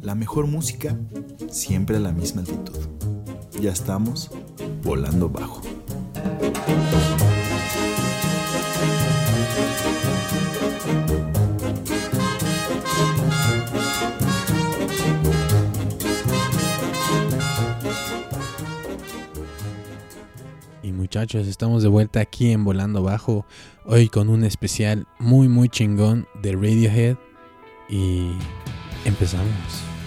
La mejor música, siempre a la misma altitud. Ya estamos volando bajo. Y muchachos, estamos de vuelta aquí en Volando Bajo, hoy con un especial muy muy chingón de Radiohead y empezamos.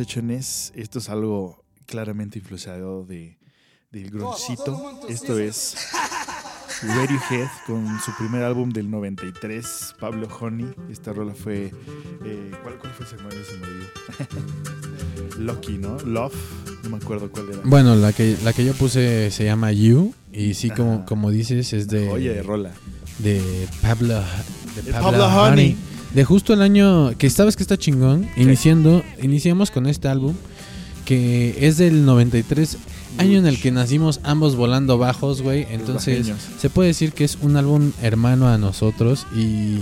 Muchachones, esto es algo claramente influenciado de, del grunchito. Esto es Radiohead con su primer álbum del 93, Pablo Honey. Esta rola fue. eh, ¿cuál, ¿Cuál fue ese nombre? Se me olvidó. Lucky, ¿no? Love. No me acuerdo cuál era. Bueno, la que, la que yo puse se llama You. Y sí, como, como dices, es de, Oye, de rola. de Pablo, de De Pablo, Pablo Honey. Honey. De justo el año que sabes que está chingón. Iniciando, iniciamos con este álbum que es del 93, año en el que nacimos ambos volando bajos, güey. Entonces, se puede decir que es un álbum hermano a nosotros y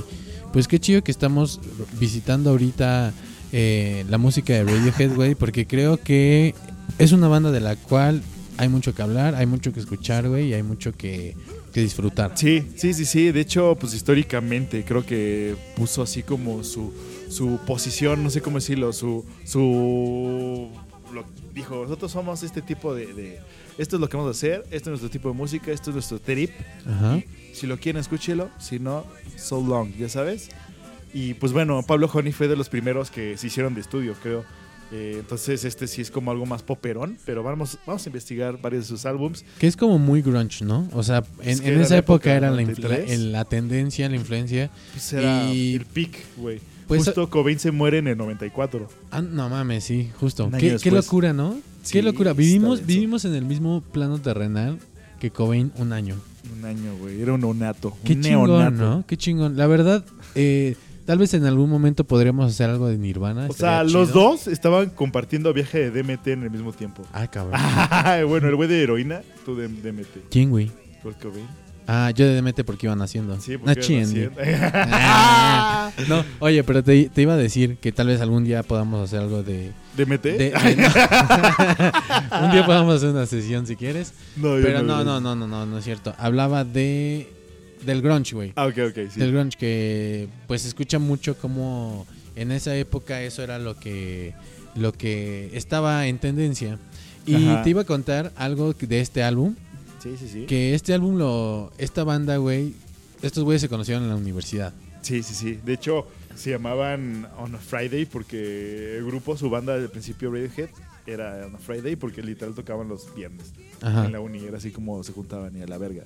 pues qué chido que estamos visitando ahorita eh, la música de Radiohead, güey, porque creo que es una banda de la cual hay mucho que hablar, hay mucho que escuchar, güey, y hay mucho que, que disfrutar. Sí, sí, sí, sí. De hecho, pues históricamente creo que puso así como su, su posición, no sé cómo decirlo, su... su lo- dijo, nosotros somos este tipo de, de- Esto es lo que vamos a hacer, esto es nuestro tipo de música, esto es nuestro trip. Ajá. Si lo quieren, escúchelo. Si no, so long, ya sabes. Y pues bueno, Pablo Honey fue de los primeros que se hicieron de estudio, creo. Eh, entonces este sí es como algo más poperón, pero vamos, vamos a investigar varios de sus álbums. Que es como muy grunge, ¿no? O sea, en, Es que en era esa época época, era la, influ- 93. la- la tendencia, la influencia. Pues era Y- el peak, güey. Pues, Justo Cobain se muere en el 94. Ah, no mames, sí, justo. Qué, locura, ¿no? Sí, qué locura. Vivimos, vivimos en el mismo plano terrenal que Cobain un año. Un año, güey. Era un neonato. Qué un chingón, neonato. ¿no? Qué chingón. La verdad, eh, tal vez en algún momento podríamos hacer algo de Nirvana. O sea, los dos estaban compartiendo viaje de DMT en el mismo tiempo. Ah, cabrón. bueno, el güey de heroína, tú de DMT. ¿Quién, güey? Ah, yo de DMT porque iban haciendo. Sí, porque iban haciendo. Ah. No, oye, pero te, te iba a decir que tal vez algún día podamos hacer algo de... ¿DMT? de- de- un día podamos hacer una sesión si quieres. No, Pero no, yo no, no, no, no, no es cierto. Hablaba de... Del grunge, güey. Ah, ok, ok, sí. del grunge que pues se escucha mucho como en esa época eso era lo que lo que estaba en tendencia y Ajá. te iba a contar algo de este álbum Sí, sí, sí. que este álbum lo esta banda güey estos güeyes se conocieron en la universidad Sí, sí, sí. De hecho, se llamaban On a Friday porque el grupo, su banda del principio Radiohead, era On a Friday porque literal tocaban los viernes Ajá. en la uni. Era así como se juntaban y a la verga.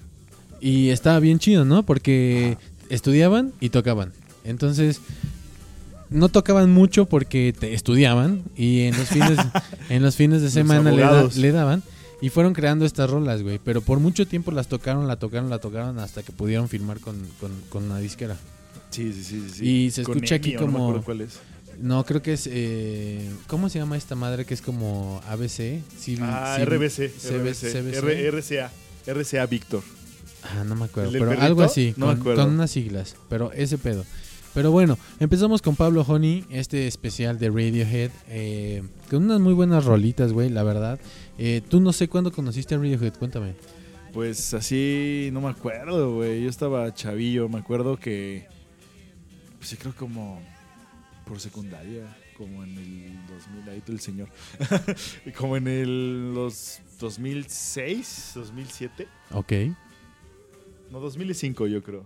Y estaba bien chido no porque estudiaban y tocaban entonces no tocaban mucho porque te estudiaban y en los fines en los fines de semana le, da- abogados. le daban y fueron creando estas rolas, güey. Pero por mucho tiempo las tocaron, la tocaron, la tocaron hasta que pudieron firmar con, con, con una disquera. Sí, sí, sí. sí. Y se escucha aquí no como- cuál es. No, creo que es. Eh, ¿Cómo se llama esta madre que es como ABC? Civil- Ah, Civil- RBC. CB- RBC. CBC. RCA. RCA Víctor. Ah, no me acuerdo. ¿El del Pero perrito? algo así, No con, unas siglas. Pero ese pedo. Pero bueno, empezamos con Pablo Honey, este especial de Radiohead. eh, con unas muy buenas rolitas, güey, la verdad. Eh, Tú no sé cuándo conociste a Radiohead, cuéntame. Pues así, no me acuerdo, güey. Yo estaba chavillo. Me acuerdo que. Pues sí, creo como. Por secundaria. Como en el 2000. Ahí el señor. como en el. Los 2006, 2007. Ok. No, 2005, yo creo.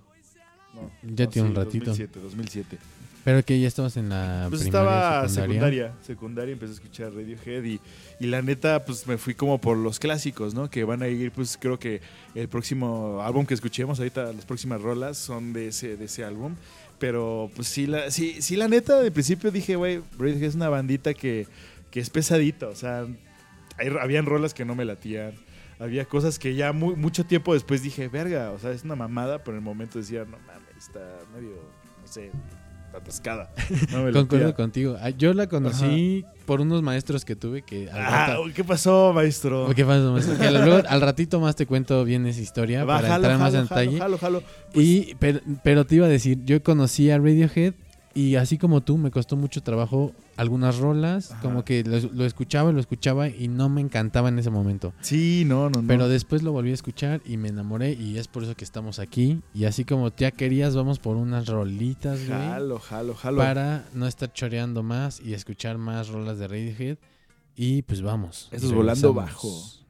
No, Ya no, tiene un ratito. 2007, 2007. Pero que ya estabas en la Pues primaria, estaba secundaria. secundaria, secundaria, empecé a escuchar Radiohead y, y la neta, pues me fui como por los clásicos, ¿no? Que van a ir, pues creo que el próximo álbum que escuchemos ahorita, las próximas rolas son de ese, de ese álbum. Pero pues sí, la, sí, sí, la neta, de principio dije, güey, Radiohead es una bandita que, que es pesadita, o sea, hay- habían rolas que no me latían. Había cosas que ya mu- mucho tiempo después dije, verga, o sea, es una mamada, pero en el momento decía, no mames, está medio, no sé, atascada. No me Concuerdo contigo. Ah, Yo la conocí por unos maestros que tuve que Ah, rato- ¿qué pasó, maestro? ¿Qué pasó, maestro? Que luego, al ratito más te cuento bien esa historia Va, para jalo, entrar más jalo, en detalle. jalo, jalo. Pues, Y, pero, pero te iba a decir, yo conocí a Radiohead y así como tú, me costó mucho trabajo algunas rolas, Ajá. como que lo, lo escuchaba lo escuchaba y no me encantaba en ese momento. sí, no, no, no. Pero después lo volví a escuchar y me enamoré y es por eso que estamos aquí. Y así como ya querías, vamos por unas rolitas, güey. Jalo, jalo, jalo. Para no estar choreando más y escuchar más rolas de Radiohead. Y pues vamos. Esto es Volando. Bajo.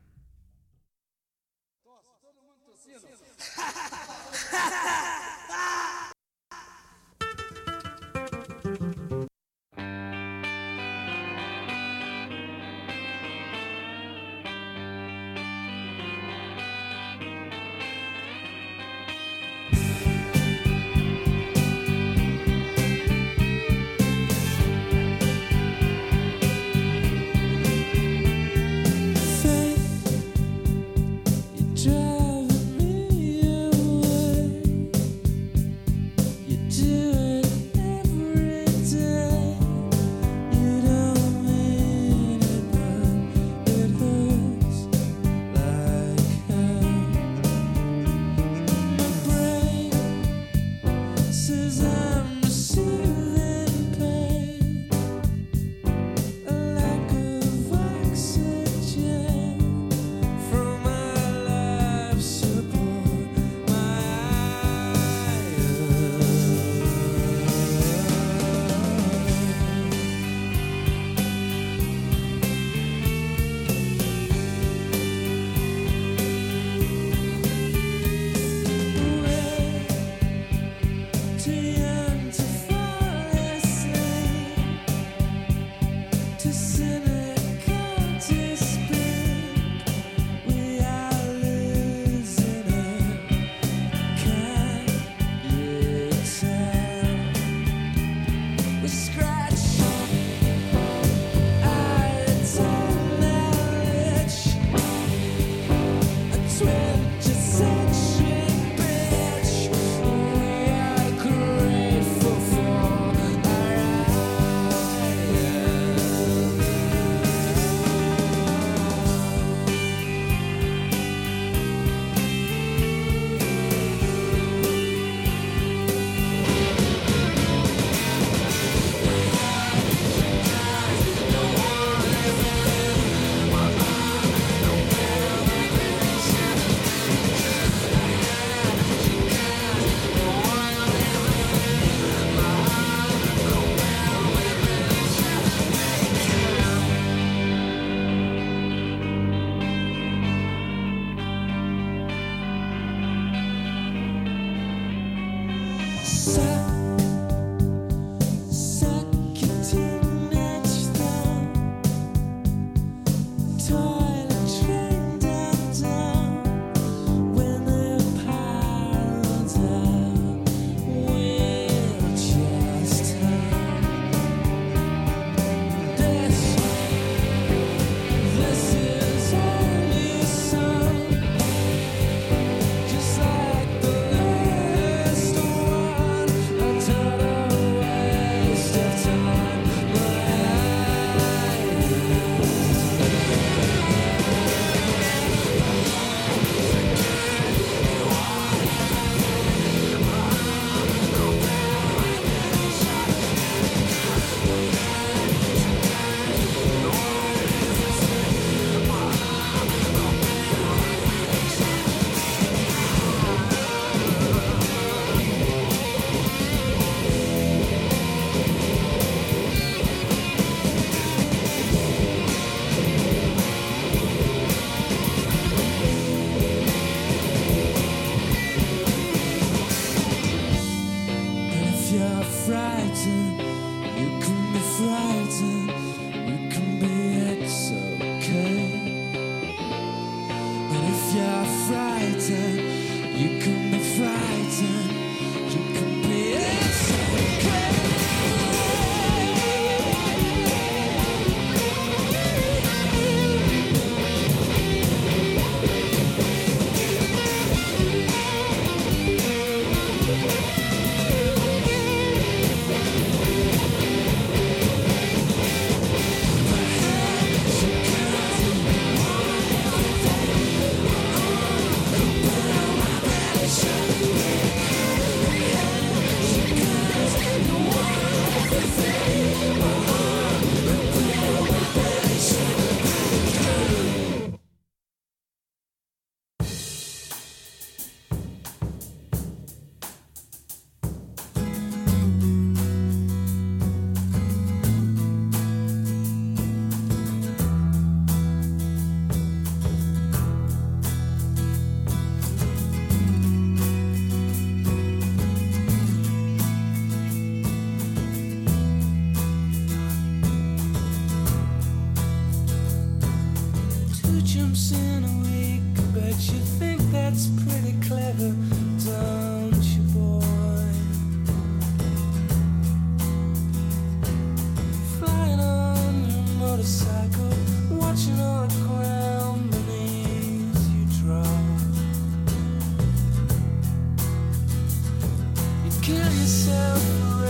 yourself.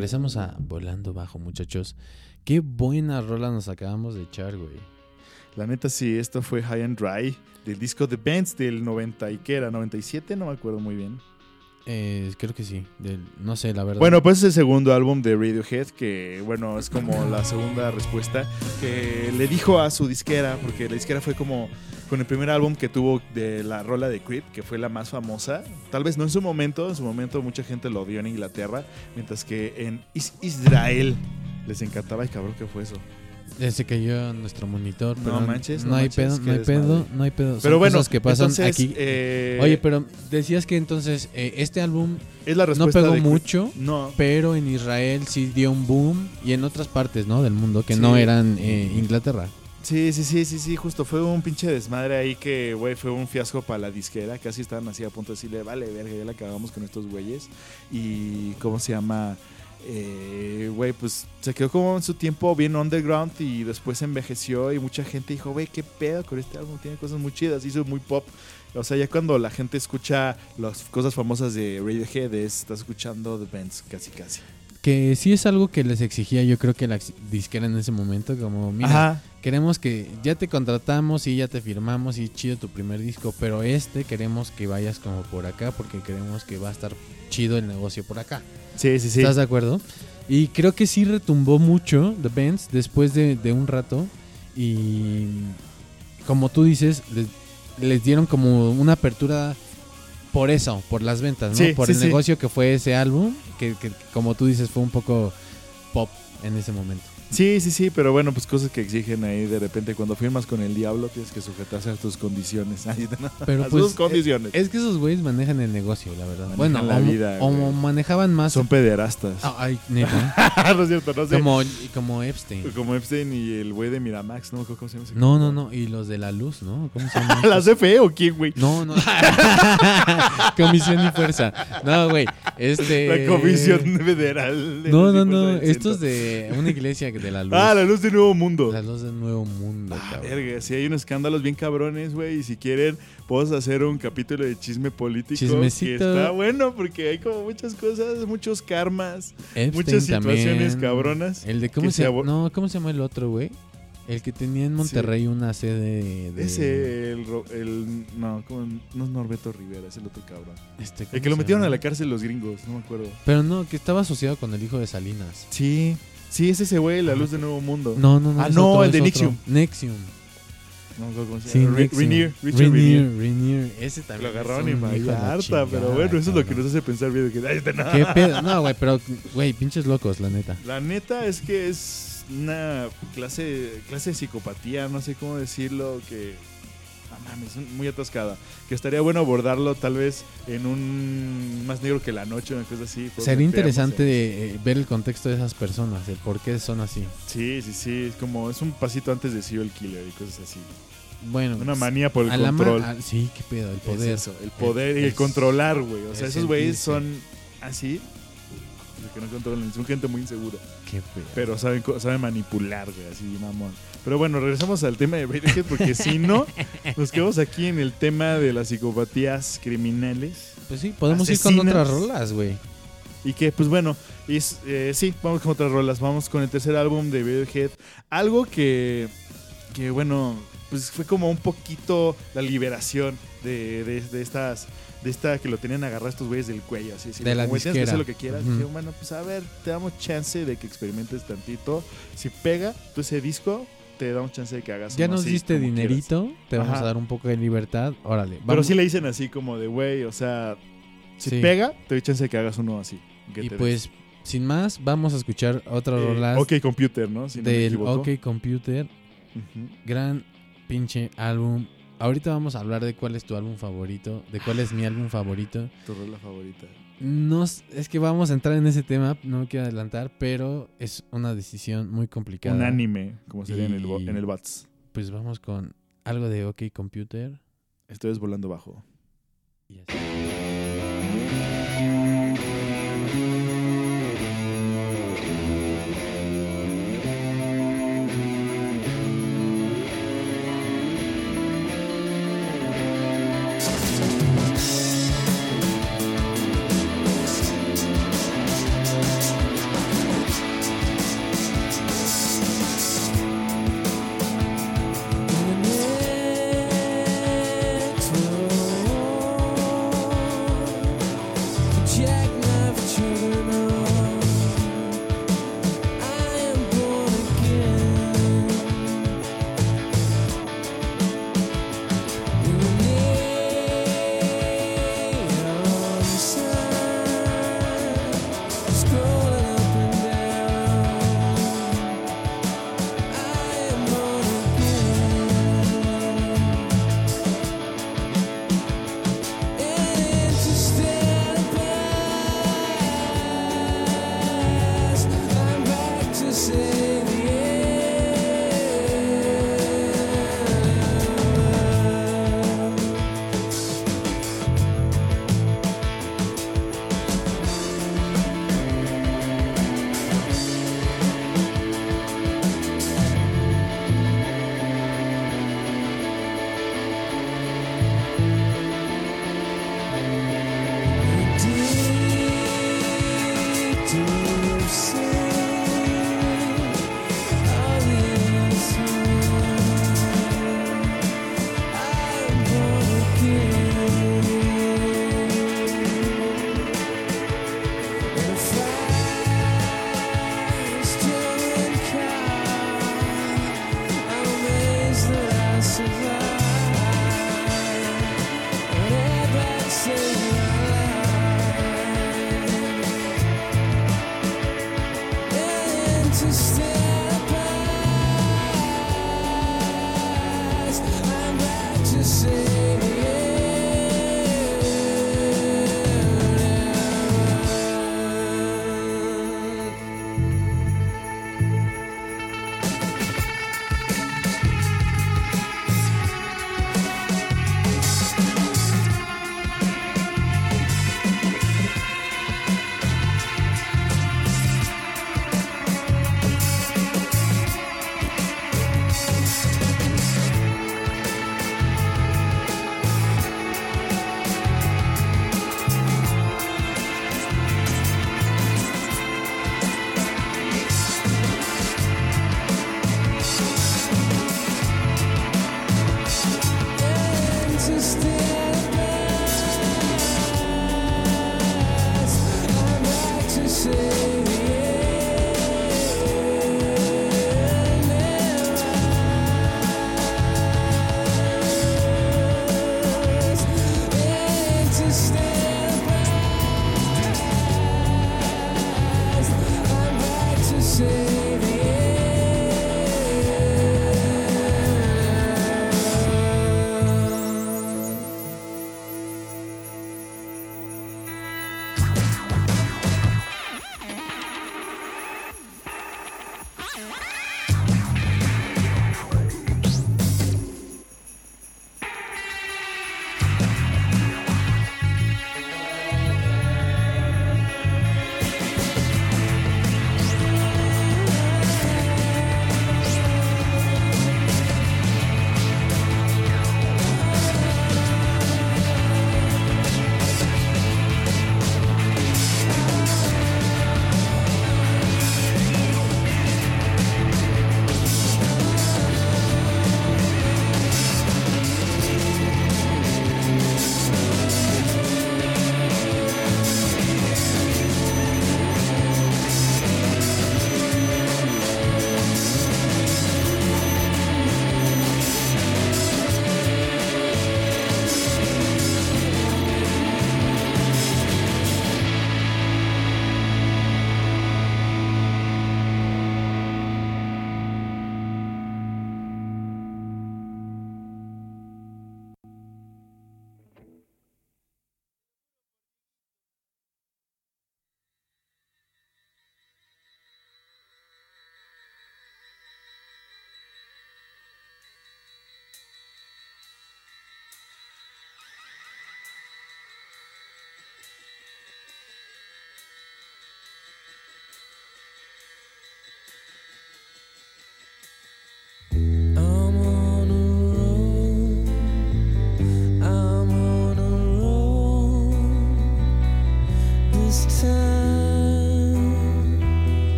Regresamos a Volando Bajo, muchachos. Qué buena rola nos acabamos de echar, güey. La neta sí, esto fue High and Dry del disco The Bands del 90 y era, 97, no me acuerdo muy bien. Eh, creo que sí. no sé, la verdad. Bueno, pues es el segundo álbum de Radiohead que, bueno, es como la segunda respuesta que le dijo a su disquera, porque la disquera fue como con el primer álbum que tuvo de la rola de Creep, que fue la más famosa. Tal vez no en su momento, en su momento mucha gente lo dio en Inglaterra, mientras que en Is- Israel les encantaba. Ay, cabrón, ¿qué fue eso? Ya se cayó nuestro monitor. No pero manches, No, no hay pedo, no hay pedo, no hay pedo. Son Pero bueno, cosas que pasan entonces, aquí. eh, Oye, pero decías que entonces eh, este álbum es la no pegó de mucho, No, pero en Israel sí dio un boom y en otras partes, ¿no? Del mundo que Sí. no eran eh, Inglaterra. Sí, sí, sí, sí, sí, justo fue un pinche desmadre ahí que, güey, fue un fiasco para la disquera. Casi estaban así a punto de decirle, vale, verga, ya la acabamos con estos güeyes. Y, ¿cómo se llama? Eh, Güey, pues se quedó como en su tiempo bien underground y después envejeció y mucha gente dijo, güey, qué pedo con este álbum, tiene cosas muy chidas, hizo muy pop. O sea, ya cuando la gente escucha las cosas famosas de Radiohead, es, está escuchando The Bands, casi, casi. Que sí es algo que les exigía yo creo que la disquera en ese momento, como mira, Ajá, queremos que ya te contratamos y ya te firmamos y chido tu primer disco, pero este queremos que vayas como por acá porque queremos que va a estar chido el negocio por acá. sí, sí, sí. ¿Estás de acuerdo? Y creo que sí retumbó mucho The Bands después de, de un rato y como tú dices, les, les dieron como una apertura por eso, por las ventas, ¿no? Sí, por sí, el sí. negocio que fue ese álbum, que, que como tú dices fue un poco pop en ese momento. Sí, sí, sí, pero bueno, pues cosas que exigen ahí de repente cuando firmas con el diablo tienes que sujetarse a tus condiciones. Ahí, ¿no? Pero a pues, sus condiciones. Es que esos güeyes manejan el negocio, la verdad. Manejan bueno, la o, vida, o güey. manejaban más. Son pederastas. Ah, ay, neta. no es cierto, no sé. Como, como, como Epstein. Epstein y el güey de Miramax, ¿no? ¿Cómo se llama No, no, no. Y los de la luz, ¿no? ¿Cómo se llama? ¿La CFE o quién, güey? No, no. Comisión y fuerza. No, güey. Este. La Comisión Federal. de No, no, no. Estos de una iglesia de la luz. Ah, la luz de Nuevo Mundo. La luz del nuevo mundo, Ah, cabrón. verga, sí hay unos escándalos bien cabrones, güey. Y si quieren, podemos hacer un capítulo de chisme político. Chismecito. Que está bueno porque hay como muchas cosas, muchos karmas. Epstein muchas situaciones también. cabronas El de cómo se se No, ¿cómo se llama el otro, güey? El que tenía en Monterrey una sede de... Ese, el, el no, ¿cómo? no es Norberto Rivera, es el otro cabrón. Este, El ¿cómo que lo metieron a la cárcel los gringos, no me acuerdo. Pero no, que estaba asociado con el hijo de Salinas. Sí, sí, es ese güey, la luz de Nuevo Mundo. No, no, no. Ah, no, otro, el de Nexium. Nexium. No cómo se Sí, llama. Re- Nexium. Rainier, Richard. Rainier. Ese Lo también. agarraron es en Vallarta, pero bueno, eso es lo que nos hace pensar bien. Que, ay, este no. ¿Qué pedo? No, güey, pero, güey, pinches locos, la neta. La neta es que es una clase, clase de psicopatía, no sé cómo decirlo, que... No mames, muy atascada. Que estaría bueno abordarlo tal vez en un más negro que la noche, una cosa así. Sería interesante eh, ver el contexto de esas personas, el por qué son así. Sí, sí, sí. Es como, es un pasito antes de serial killer y cosas así. Bueno, Una manía por el ma- control. a- sí, qué pedo, el Es poder. eso, el poder y El- el controlar, güey. O sea, esos güeyes son así. Que no controlan, son gente muy insegura. Qué pedo. Pero saben, saben manipular, güey, así, mamón. Pero bueno, regresamos al tema de Radiohead porque si no, nos quedamos aquí en el tema de las psicopatías criminales. Pues sí, podemos ir con otras rolas, güey. Y que, pues bueno, es, eh, sí, vamos con otras rolas. Vamos con el tercer álbum de Radiohead. Algo que, que bueno, pues fue como un poquito la liberación de, de, de estas de esta que lo tenían agarrado estos güeyes del cuello. Así, así, De la como, "Güey, tienes que hacer lo que quieras. Dije, bueno, pues a ver, te damos chance de que experimentes tantito. Si pega tú ese disco, te damos chance de que hagas Ya uno nos así, diste como quieras". dinerito, te vamos Ajá. a dar un poco de libertad. Órale, vamos. Pero sí le dicen así como de, güey, o sea, si Sí. pega, te doy chance de que hagas uno así. que Y te pues, sin más, vamos a escuchar otras des. Eh, rolas OK Computer, ¿no? Si no me del. OK Computer. Gran pinche álbum. Ahorita vamos a hablar de cuál es tu álbum favorito, de cuál es mi álbum favorito. Tu rola favorita. No, es que vamos a entrar en ese tema, no me quiero adelantar, pero es una decisión muy complicada. Un anime, como sería en el, en el Bats. Pues vamos con algo de OK Computer. Estoy volando bajo. y así.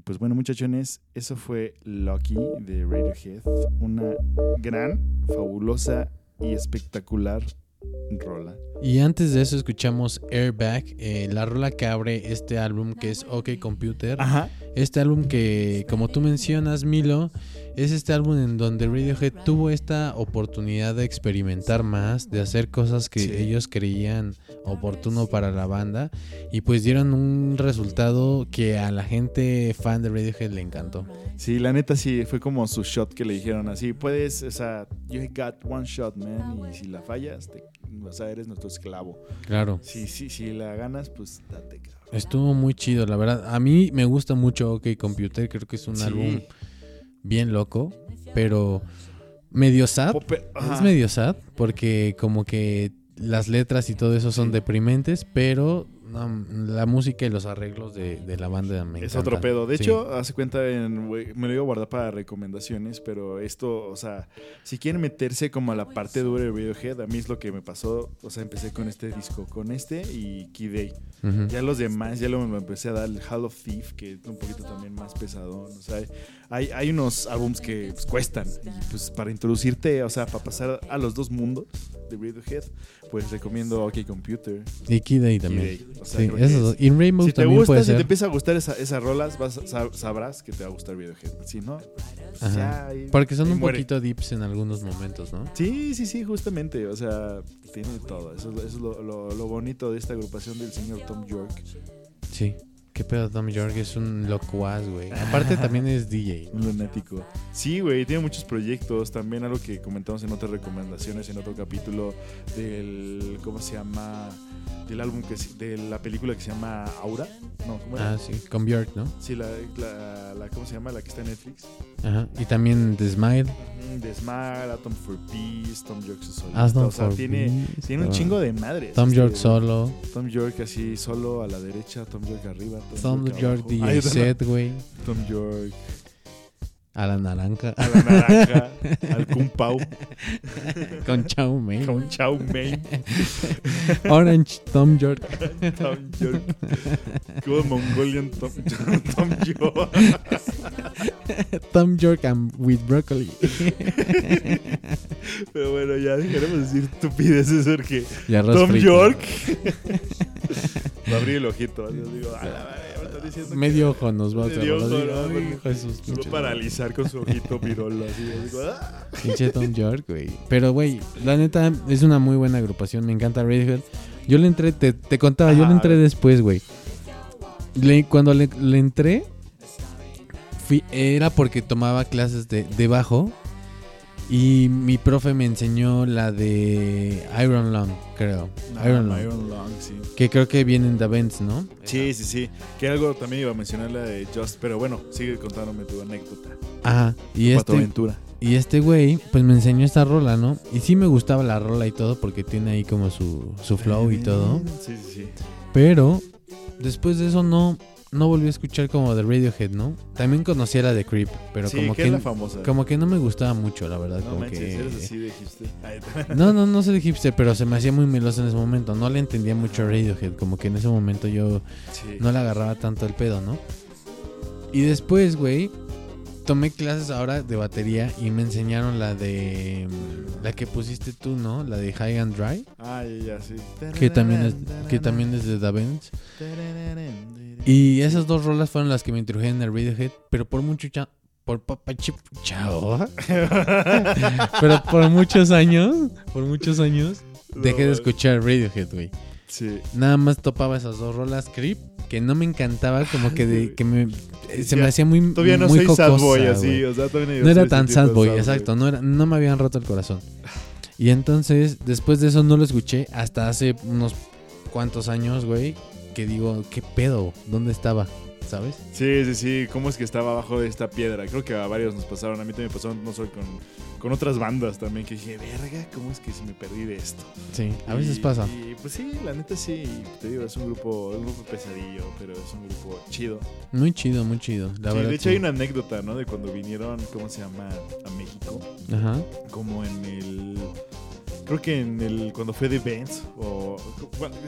Pues bueno, muchachones, eso fue Lucky de Radiohead. Una gran, fabulosa y espectacular rola. Y antes de eso escuchamos Airbag, eh, la rola que abre este álbum que es OK Computer. Ajá. Este álbum que, como tú mencionas, Milo, es este álbum en donde Radiohead tuvo esta oportunidad de experimentar más, de hacer cosas que Sí. ellos creían oportuno para la banda y pues dieron un resultado que a la gente fan de Radiohead le encantó. Sí, la neta sí, fue como su shot que le dijeron así, puedes, o sea, you got one shot, man, y si la fallas, te, o sea, eres nuestro esclavo. Claro, Sí, sí, si la ganas, pues date. Estuvo muy chido, la verdad. A mí me gusta mucho OK Computer, creo que es un Sí. álbum bien loco, pero medio sad. Pope- ajá. Es medio sad porque como que las letras y todo eso son deprimentes, pero no, la música y los arreglos de, de la banda me Es otro pedo. De Sí. hecho, hace cuenta, en, me lo iba a guardar para recomendaciones, pero esto, o sea, si quieren meterse como a la parte dura de Radiohead, a mí es lo que me pasó. O sea, empecé con este disco, con este y Key Day. Ya los demás, ya lo me empecé a dar el Hall of Thief, que es un poquito también más pesadón. O sea, hay, hay unos álbums que pues, cuestan. Y pues para introducirte, o sea, para pasar a los dos mundos de Radiohead, pues recomiendo OK Computer. Y Kid Day Key también. Day. O sea, Sí, creo que esos es- dos. Y Rainbow si te también gusta, puede si te empieza a gustar esa- esas rolas, vas sabrás que te va a gustar Radiohead. Si no, pues Ajá. ya Porque son un muere. poquito deeps en algunos momentos, ¿no? Sí, sí, sí, justamente. O sea, tiene todo. Eso, es- eso es lo, lo- lo bonito de esta agrupación del señor Tom York. Sí. Qué pedo, Tom York es un locuaz, güey. Aparte también es DJ. Un lunático. Sí, güey, tiene muchos proyectos. También algo que comentamos en otras recomendaciones, en otro capítulo del. ¿Cómo se llama? Del álbum que de la película que se llama Aura. No, ¿cómo era? Ah, sí, con Björk, ¿no? Sí, la, la, la- ¿Cómo se llama? La que está en Netflix. Ajá. Y también The Smile. Mm, The Smile, Atom for Peace, Tom York. Aston o sea, tiene, Peace, tiene un chingo de madres. Tom este, York solo. Tom York así solo a la derecha, Tom York arriba. Tom York York. DJ Tom- set, güey. Tom York A la naranja. a la naranja, al Kung Pao, con Chow Mein. con Chow Mein, Orange Tom York. Tom York, como Mongolian Tom, Tom York. Tom York and with broccoli. Pero bueno, ya dejaremos de decir estupideces porque Tom frito. York va a abrir el ojito. Yo digo, a la madre, me está diciendo que- Medio ojo nos va a Lo pinches paralizar con su ojito pirolo así. digo, "Ah". Pinche Tom York, güey. Pero, güey, la neta es una muy buena agrupación. Me encanta Radiohead. Yo le entré, te, te contaba, yo le a entré después, güey. Le- cuando le, le entré, fui- era porque tomaba clases de, de bajo. Y mi profe me enseñó la de Iron Lung, creo. Ah, Iron Lung. Iron Lung, sí. Que creo que viene en The Vents, ¿no? Sí, sí, sí. Que algo también iba a mencionar la de Just, pero bueno, sigue contándome tu anécdota. Ajá. Y Tu este, aventura. Y este güey, pues me enseñó esta rola, ¿no? Y sí me gustaba la rola y todo porque tiene ahí como su, su flow y todo. Sí, sí, sí. Pero después de eso no, no volví a escuchar como de Radiohead, ¿no? También conocía la de Creep, pero sí, como que que, la famosa. como que no me gustaba mucho, la verdad. no como manches, que... eres así de hipster. Ay, No, no, no soy de hipster, pero se me hacía muy meloso en ese momento. No le entendía mucho a Radiohead, como que en ese momento yo sí. no le agarraba tanto el pedo, ¿no? Y después, güey, tomé clases ahora de batería y me enseñaron la de mm, la que pusiste tú, ¿no? La de High and Dry, Ay, ya, sí. que también es que también es de Da Benz. Y esas dos rolas fueron las que me introdujeron al Radiohead, pero por mucho cha por papá chao. pero por muchos años, por muchos años dejé de escuchar Radiohead, güey. Sí. Nada más topaba esas dos rolas Creep que no me encantaba, como que de que me se me hacía muy Todavía no muy soy sad boy así, o sea, todavía No era tan sad boy, exacto, no era no me habían roto el corazón. Y entonces, después de eso no lo escuché hasta hace unos cuantos años, güey, que digo, ¿qué pedo? ¿Dónde estaba? ¿Sabes? Sí, sí, sí. ¿Cómo es que estaba abajo de esta piedra? Creo que a varios nos pasaron. A mí también me pasó, no solo con, con otras bandas también, que dije, verga, ¿cómo es que si me perdí de esto? Sí, a veces Y- pasa. Y pues sí, la neta sí. Te digo, es un grupo, un grupo pesadillo, pero es un grupo chido. Muy chido, muy chido. La Sí, verdad. de hecho, sí. hay una anécdota, ¿no? De cuando vinieron, ¿cómo se llama? A México. Ajá. Como en el. Creo que en el cuando fue The Benz, o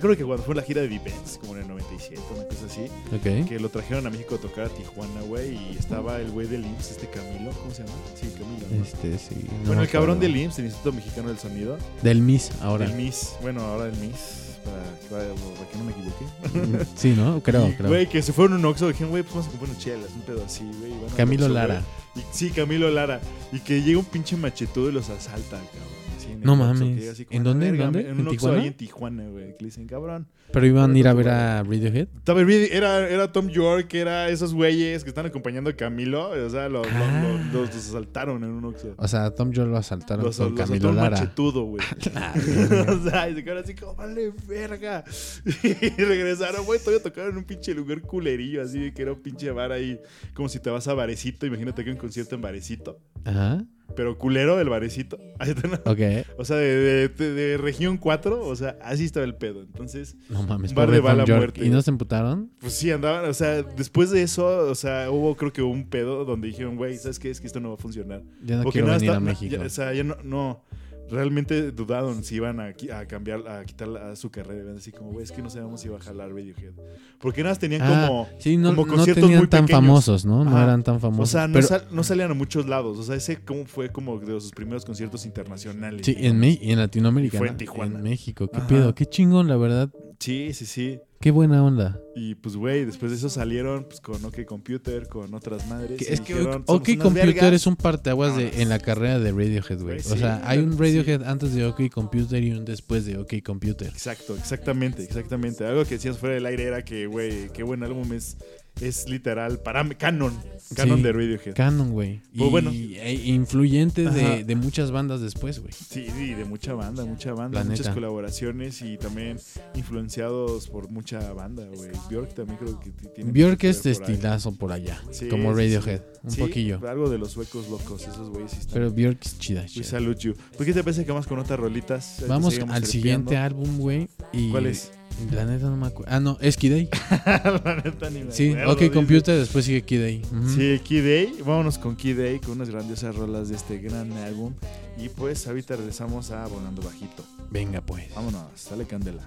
creo que cuando fue la gira de The Benz, como en el 97, una cosa así, Ok. que lo trajeron a México a tocar a Tijuana, güey, y estaba el güey del IMSS, este Camilo, ¿cómo se llama? Sí, Camilo. ¿no? Este, sí. no bueno, el cabrón del IMSS, el Instituto Mexicano del Sonido, Del Miss, ahora. del MIS, bueno, ahora del MIS, para, para- para que no me equivoque. Sí, ¿no? Creo, Y, creo. Güey, que se fueron un Oxxo, dijeron, güey, pues vamos a comprar unas chelas, un pedo así, güey. Camilo Oxxo, Lara. Y- sí, Camilo Lara. Y que llega un pinche machetudo y los asalta, cabrón. El No Oxxo, mames. que llega así como, ¿En "La dónde? ¿En verga, dónde? En ¿En Oxxo Tijuana? ahí en Tijuana, güey. Que le dicen, cabrón. Pero iban a ir a ver a Radiohead. Estaba el video- Era, era Tom York, era esos güeyes que están acompañando a Camilo. O sea, los, los- Ah. los- los asaltaron en un Oxxo. O sea, a Tom Jones lo asaltaron Los, con los Camilo un Lara. machetudo, güey. Verga. o sea, y se quedaron así como, vale, verga. Y regresaron, güey, todavía tocaron en un pinche lugar culerillo, así que era un pinche bar ahí, como si te vas a Barecito, imagínate que un concierto en Barecito, Ajá. Pero culero del Barecito. Ahí está, ¿no? Ok. O sea, de, de- de- de región 4, o sea, así estaba el pedo. Entonces, No mames, Un bar de bala muerte. ¿Y no se emputaron? pues sí, andaban, o sea, después de eso, o sea, hubo creo que un pedo donde dijeron, güey, ¿sabes qué? Es que esto no va a funcionar. Ya no Porque quiero nada, venir a está- México. ya- o sea, ya no, no, realmente dudaron si iban a, a cambiar, a quitar la- su carrera. Así como, güey, es que no sabemos si iba a jalar Radiohead. Porque nada, más tenían Ah, como, sí, no, como no conciertos tenían muy tan pequeños. famosos, ¿no? No eran tan o famosos. sea, no, Pero- sal- no salían a muchos lados. O sea, ese como fue como de sus primeros conciertos internacionales. Sí, en, Me- en Latinoamérica. Y fue en. Tijuana. En México. ¿Qué Ajá. pedo? Qué chingón, la verdad. Sí, sí, sí. Qué buena onda. Y pues, güey, después de eso salieron pues, con OK Computer, con otras madres. Que- es que dijeron, OK "Somos unas Computer vergas". es un parteaguas de, en la carrera de Radiohead, güey. O sí, sea, hay un sí. Radiohead antes de OK Computer y un después de OK Computer. Exacto, exactamente, exactamente. Algo que decías fuera del aire era que, güey, qué buen álbum es, es literal, para canon, canon Sí. de Radiohead. Canon, güey. Y bueno. e influyente de, de muchas bandas después, güey. Sí, sí, de mucha banda, mucha banda, muchas colaboraciones y también influenciados por mucha banda, güey. Bjork también creo que tiene Bjork es estilazo por allá. Sí, como Radiohead. sí. Un poquillo. Algo de los suecos locos, esos güeyes están. Pero Bjork es chida. We salute you. ¿Por qué te parece que vamos con otras rolitas? Vamos al siguiente álbum, güey. y- ¿Cuál es? La neta no me acuerdo. Ah, no, es Day. La neta ni me Sí, acuerdo, OK dice. Computer, después sigue Day. Ujú. Sí, Key Day. Vámonos con Key Day, con unas grandiosas rolas de este gran álbum. Y pues ahorita regresamos a Volando Bajito. Venga, pues. Vámonos, sale candela.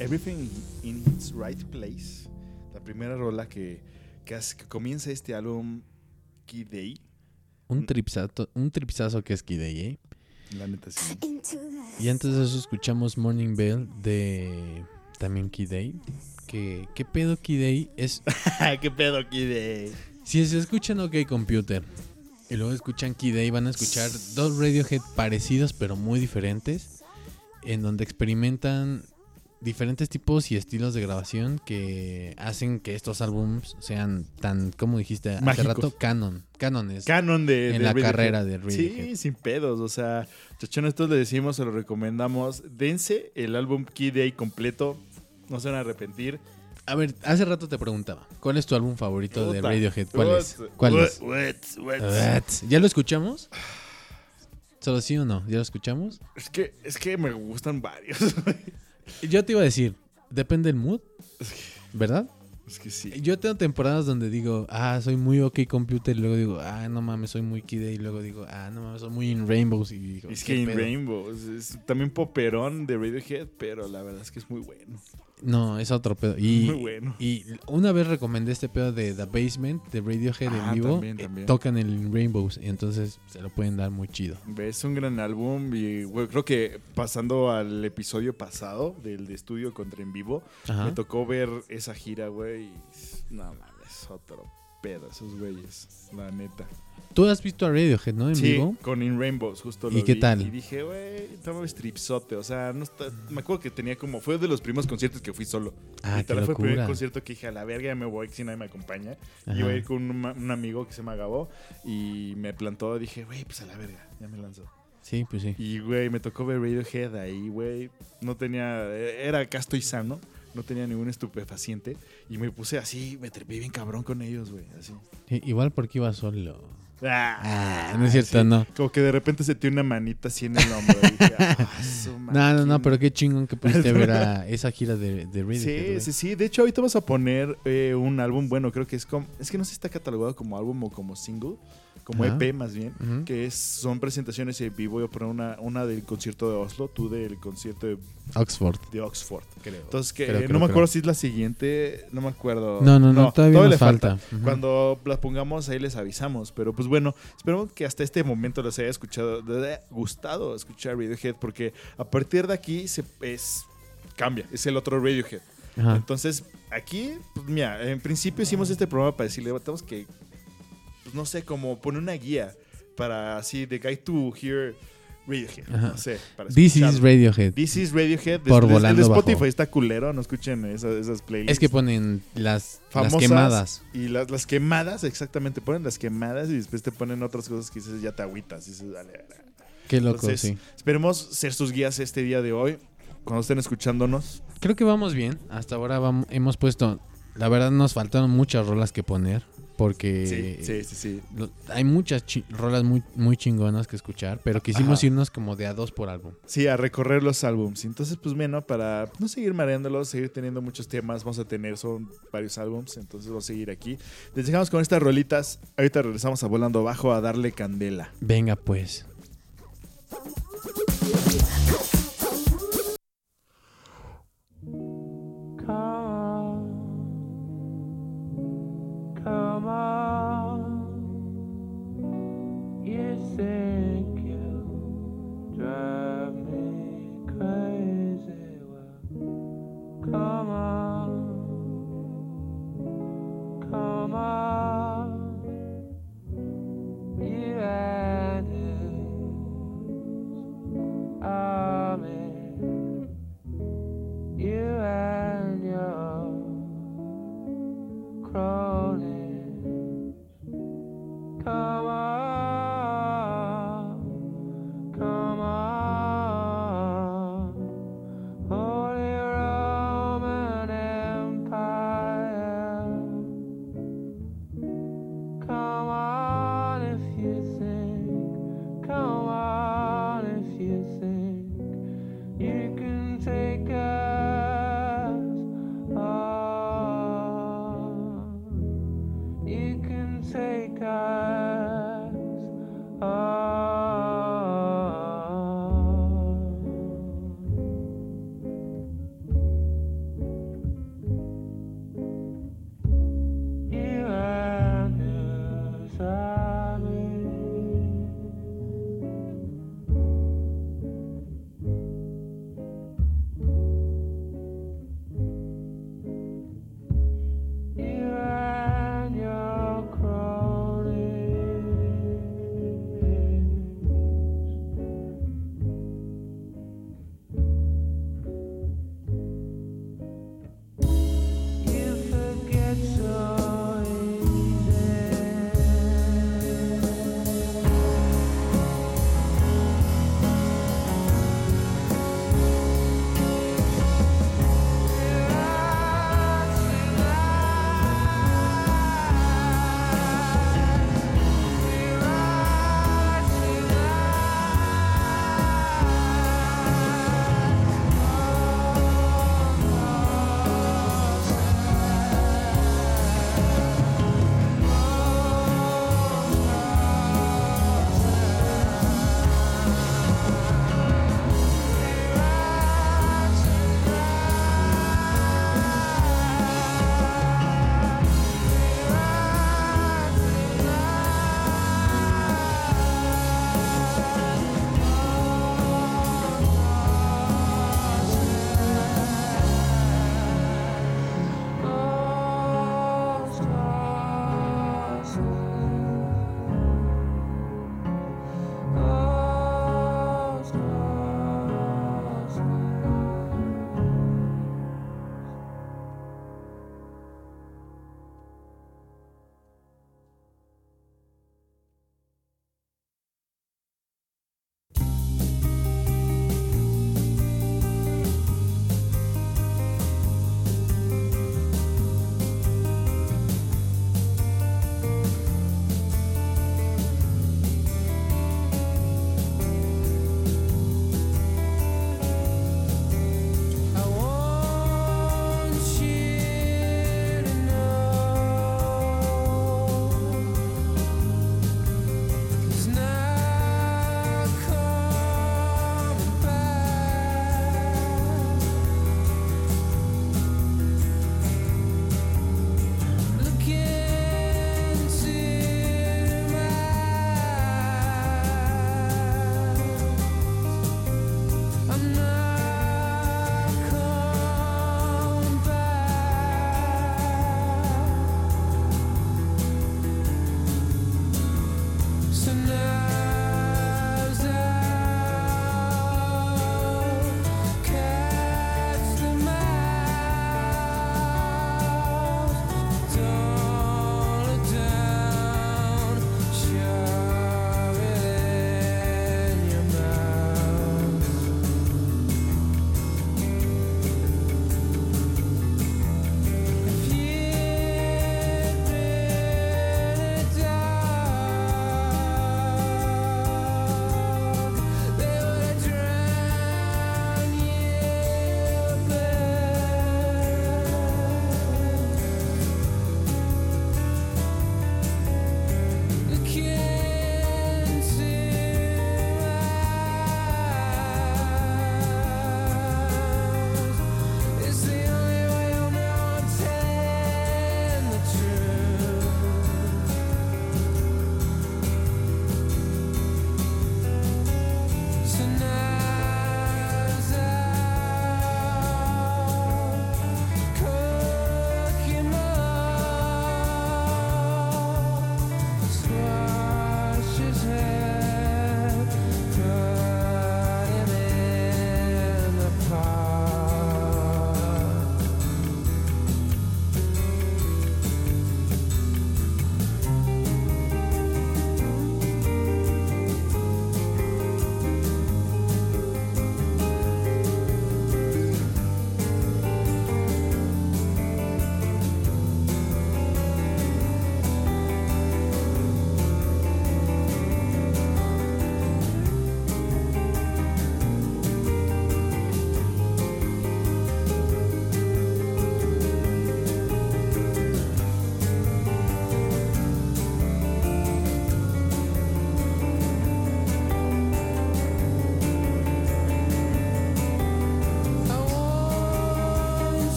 Everything in its Right Place. La primera rola que, que, hace- que comienza este álbum Key Day. Un tripsazo, un tripsazo que es Kid A, ¿eh? La neta sí. Y antes de eso escuchamos Morning Bell de también Kid A. Que, ¿Qué pedo Kid A? Es, ¿Qué pedo Key Day? si se escuchan OK Computer y luego escuchan Kid A, van a escuchar dos Radiohead parecidos pero muy diferentes. En donde experimentan diferentes tipos y estilos de grabación que hacen que estos álbums sean tan, como dijiste hace rato, canon. Canones. Canon de, En de la carrera de Radiohead. Sí, sin pedos. O sea, chachones, todos le decimos, se lo recomendamos. Dense el álbum Key Day completo. No se van a arrepentir. A ver, hace rato te preguntaba, ¿cuál es tu álbum favorito de. Radiohead? ¿Cuál What? es? ¿Cuál What? es? What? ¿Ya lo escuchamos? ¿Solo sí o no? ¿Ya lo escuchamos? Es que, es que me gustan varios. Yo te iba a decir, depende del mood, ¿verdad? es que sí. Yo tengo temporadas donde digo, ah, soy muy OK computer, y luego digo, ah, no mames, soy muy Kid A", y luego digo, ah, no mames, soy muy in Rainbows, y digo, Es "¿Qué que in pedo?". Rainbow es, es también poperón de Radiohead, pero la verdad es que es muy bueno. No, es otro pedo. Y, Muy bueno. y una vez recomendé este pedo de The Basement, de Radiohead Ah, en vivo, también, eh, también. tocan el in Rainbows, y entonces se lo pueden dar muy chido. Es un gran álbum y güey, creo que pasando al episodio pasado del de estudio contra en vivo, Ajá. me tocó ver esa gira, güey. y No mames, otro pedo esos güeyes, la neta. Tú has visto a Radiohead, ¿no? En sí, vivo. con In Rainbows, justo ¿Y lo qué vi, tal? Y dije, güey, estaba stripsote, o sea, no está, me acuerdo que tenía como, fue de los primeros conciertos que fui solo. Ah, qué Literal, fue el primer concierto que dije, a la verga, ya me voy, si nadie me acompaña. Ajá. Iba a ir con un, un amigo que se llama Gabo y me plantó, dije, güey, pues a la verga, ya me lanzó. Sí, pues sí. Y, güey, me tocó ver Radiohead ahí, güey. No tenía. Era casto y sano. No tenía ningún estupefaciente. Y me puse así, me trepé bien cabrón con ellos, güey. Así. Sí, Igual porque iba solo. Ah, Ah, no es cierto, sí. no. Como que de repente se tiene una manita así en el hombro. y dije, su No, no, no, pero qué chingón que pudiste ver a esa gira de, de Radiohead. Sí, sí, sí. De hecho, ahorita vas a poner eh, un álbum, bueno, creo que es como. Es que no sé si está catalogado como álbum o como single. Como Ajá. EP más bien. Que es, son presentaciones en vivo. Voy a poner una, una del concierto de Oslo, tú del concierto de, Oxford, de Oxford. creo. Entonces, que Creo, eh, creo, no me acuerdo creo. si es la siguiente, no me acuerdo. No, no, no, todavía nos le falta. Cuando la pongamos ahí les avisamos. Pero pues bueno, espero que hasta este momento les haya escuchado, les haya gustado escuchar Radiohead, porque a partir de aquí se, es, cambia, es el otro Radiohead. Ajá. Entonces, aquí, pues, mira, en principio hicimos este programa para decirle, tenemos que, pues, no sé, como poner una guía para así, the guy to hear Radiohead, Ajá. no sé, para This is. Radiohead. This is Radiohead. Por volando el de Spotify bajo. está culero, no escuchen esas, esas playlists. Es que ponen las, las Famosas quemadas. Y las, las quemadas, exactamente, ponen las quemadas y después te ponen otras cosas que dices, ya te agüitas. Dices, dale, dale. Qué loco, Entonces, sí. Esperemos ser sus guías este día de hoy. Cuando estén escuchándonos. Creo que vamos bien. Hasta ahora vam- hemos puesto. La verdad, nos faltaron muchas rolas que poner. Porque sí, sí, sí, lo- hay muchas rolas muy, muy chingonas que escuchar. Pero quisimos Ajá. irnos como de a dos por álbum. Sí, a recorrer los álbums. Entonces, pues bueno, para no seguir mareándolos, seguir teniendo muchos temas, vamos a tener, son varios álbums, entonces vamos a seguir aquí. Les dejamos con estas rolitas. Ahorita regresamos a Volando Bajo a darle candela. Venga, pues. Cross.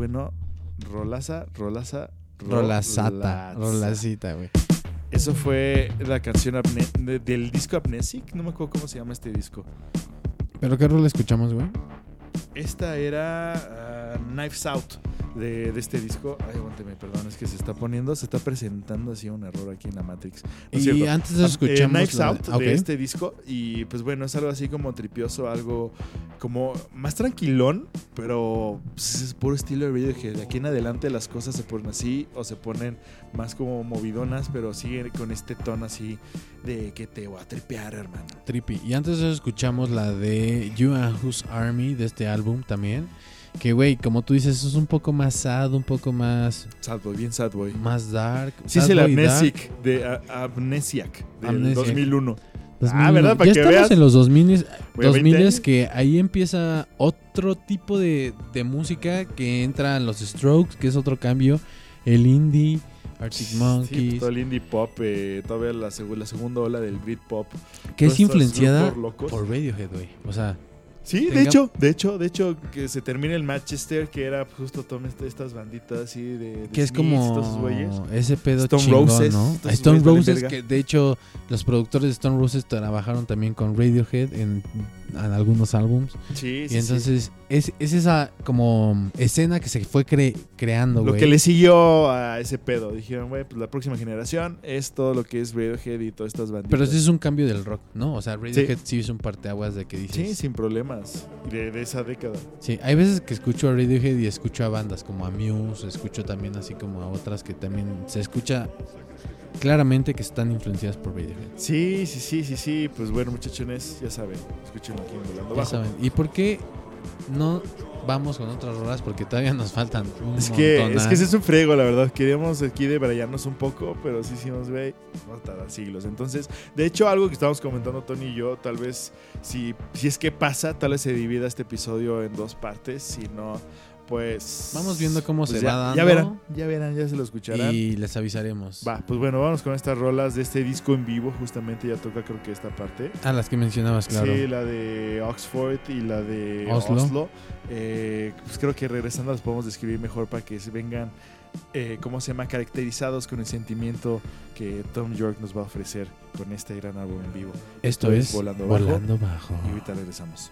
Bueno, rolaza, rolaza, Rolazata, rolaza. rolacita, güey. Eso fue la canción de- del disco Amnesic, no me acuerdo cómo se llama este disco. ¿Pero qué rola escuchamos, güey? Esta era ah, Knives Out de, de este disco. Ay, aguánteme, perdón, es que se está poniendo, se está presentando así un error aquí en la Matrix. No y cierto. antes Ah, eh, escuchamos... Knives la- Out de este disco y pues bueno, es algo así como tripioso, algo como más tranquilón, pero pues, es puro estilo de Radiohead. De aquí en adelante las cosas se ponen así o se ponen más como movidonas, pero siguen con este tono así de que te voy a tripear, hermano. Trippy. Y antes de eso escuchamos la de You and Whose Army de este álbum también. Que, güey, como tú dices, es un poco más sad, un poco más, Sad boy, bien sad boy. más dark. Sí, es Sad el boy dark. Amnesic de a- Amnesiac del Amnesiac. 2001. 2000. Ah, ¿verdad? Para ya que estamos veas. en los 2000, Güey, 2000 20 es que ahí empieza otro tipo de, de música que entran los Strokes, que es otro cambio, el indie, Arctic Sí, Monkeys, todo el indie pop, eh, todavía la, segu- la segunda ola del Britpop. que es influenciada por Radiohead, güey. O sea, Sí, de hecho, de hecho, de hecho, que se termina el Manchester, que era justo todas est- estas banditas así de, de que es como ese pedo Stone chingón, Roses, ¿no? Stone Roses, que de hecho los productores de Stone Roses trabajaron también con Radiohead en, en algunos álbums. Sí, sí, y entonces es, es esa como escena que se fue cre- creando, sí. Lo que le siguió a ese pedo, dijeron, güey, pues la próxima generación es todo lo que es Radiohead y todas estas banditas. Pero sí es un cambio del rock, ¿no? O sea, Radiohead sí, es un parteaguas de que dices. Sí, sin problemas, de, de esa década. Sí, hay veces que escucho a Radiohead y escucho a bandas como a Muse, escucho también así como a otras que también se escucha claramente que están influenciadas por Radiohead. Sí, sí, sí, sí, sí, pues bueno, muchachones, ya saben, escúchenlo aquí en Volando Ya Bajo. saben. ¿Y por qué no vamos con otras rolas? Porque todavía nos faltan un Es que, es que ese es un frego, la verdad. Queríamos aquí debrayarnos un poco, pero sí hicimos, güey, vamos a tardar siglos. Entonces, de hecho, algo que estábamos comentando Tony y yo, tal vez, si, si es que pasa, tal vez se divida este episodio en dos partes. Si no, pues. Vamos viendo cómo pues se ya, va dando. Ya verán, ya verán, ya se lo escucharán. Y les avisaremos. Va, pues bueno, vamos con estas rolas de este disco en vivo. Justamente ya toca, creo que esta parte. A las que mencionabas, claro. Sí, la de Oxford y la de Oslo. Oslo. Eh, pues creo que regresando las podemos describir mejor para que se vengan, eh, ¿cómo se llama? Caracterizados con el sentimiento que Tom York nos va a ofrecer con este gran álbum en vivo. Esto es Volando Volando, Bajo. Bajo. Y ahorita regresamos.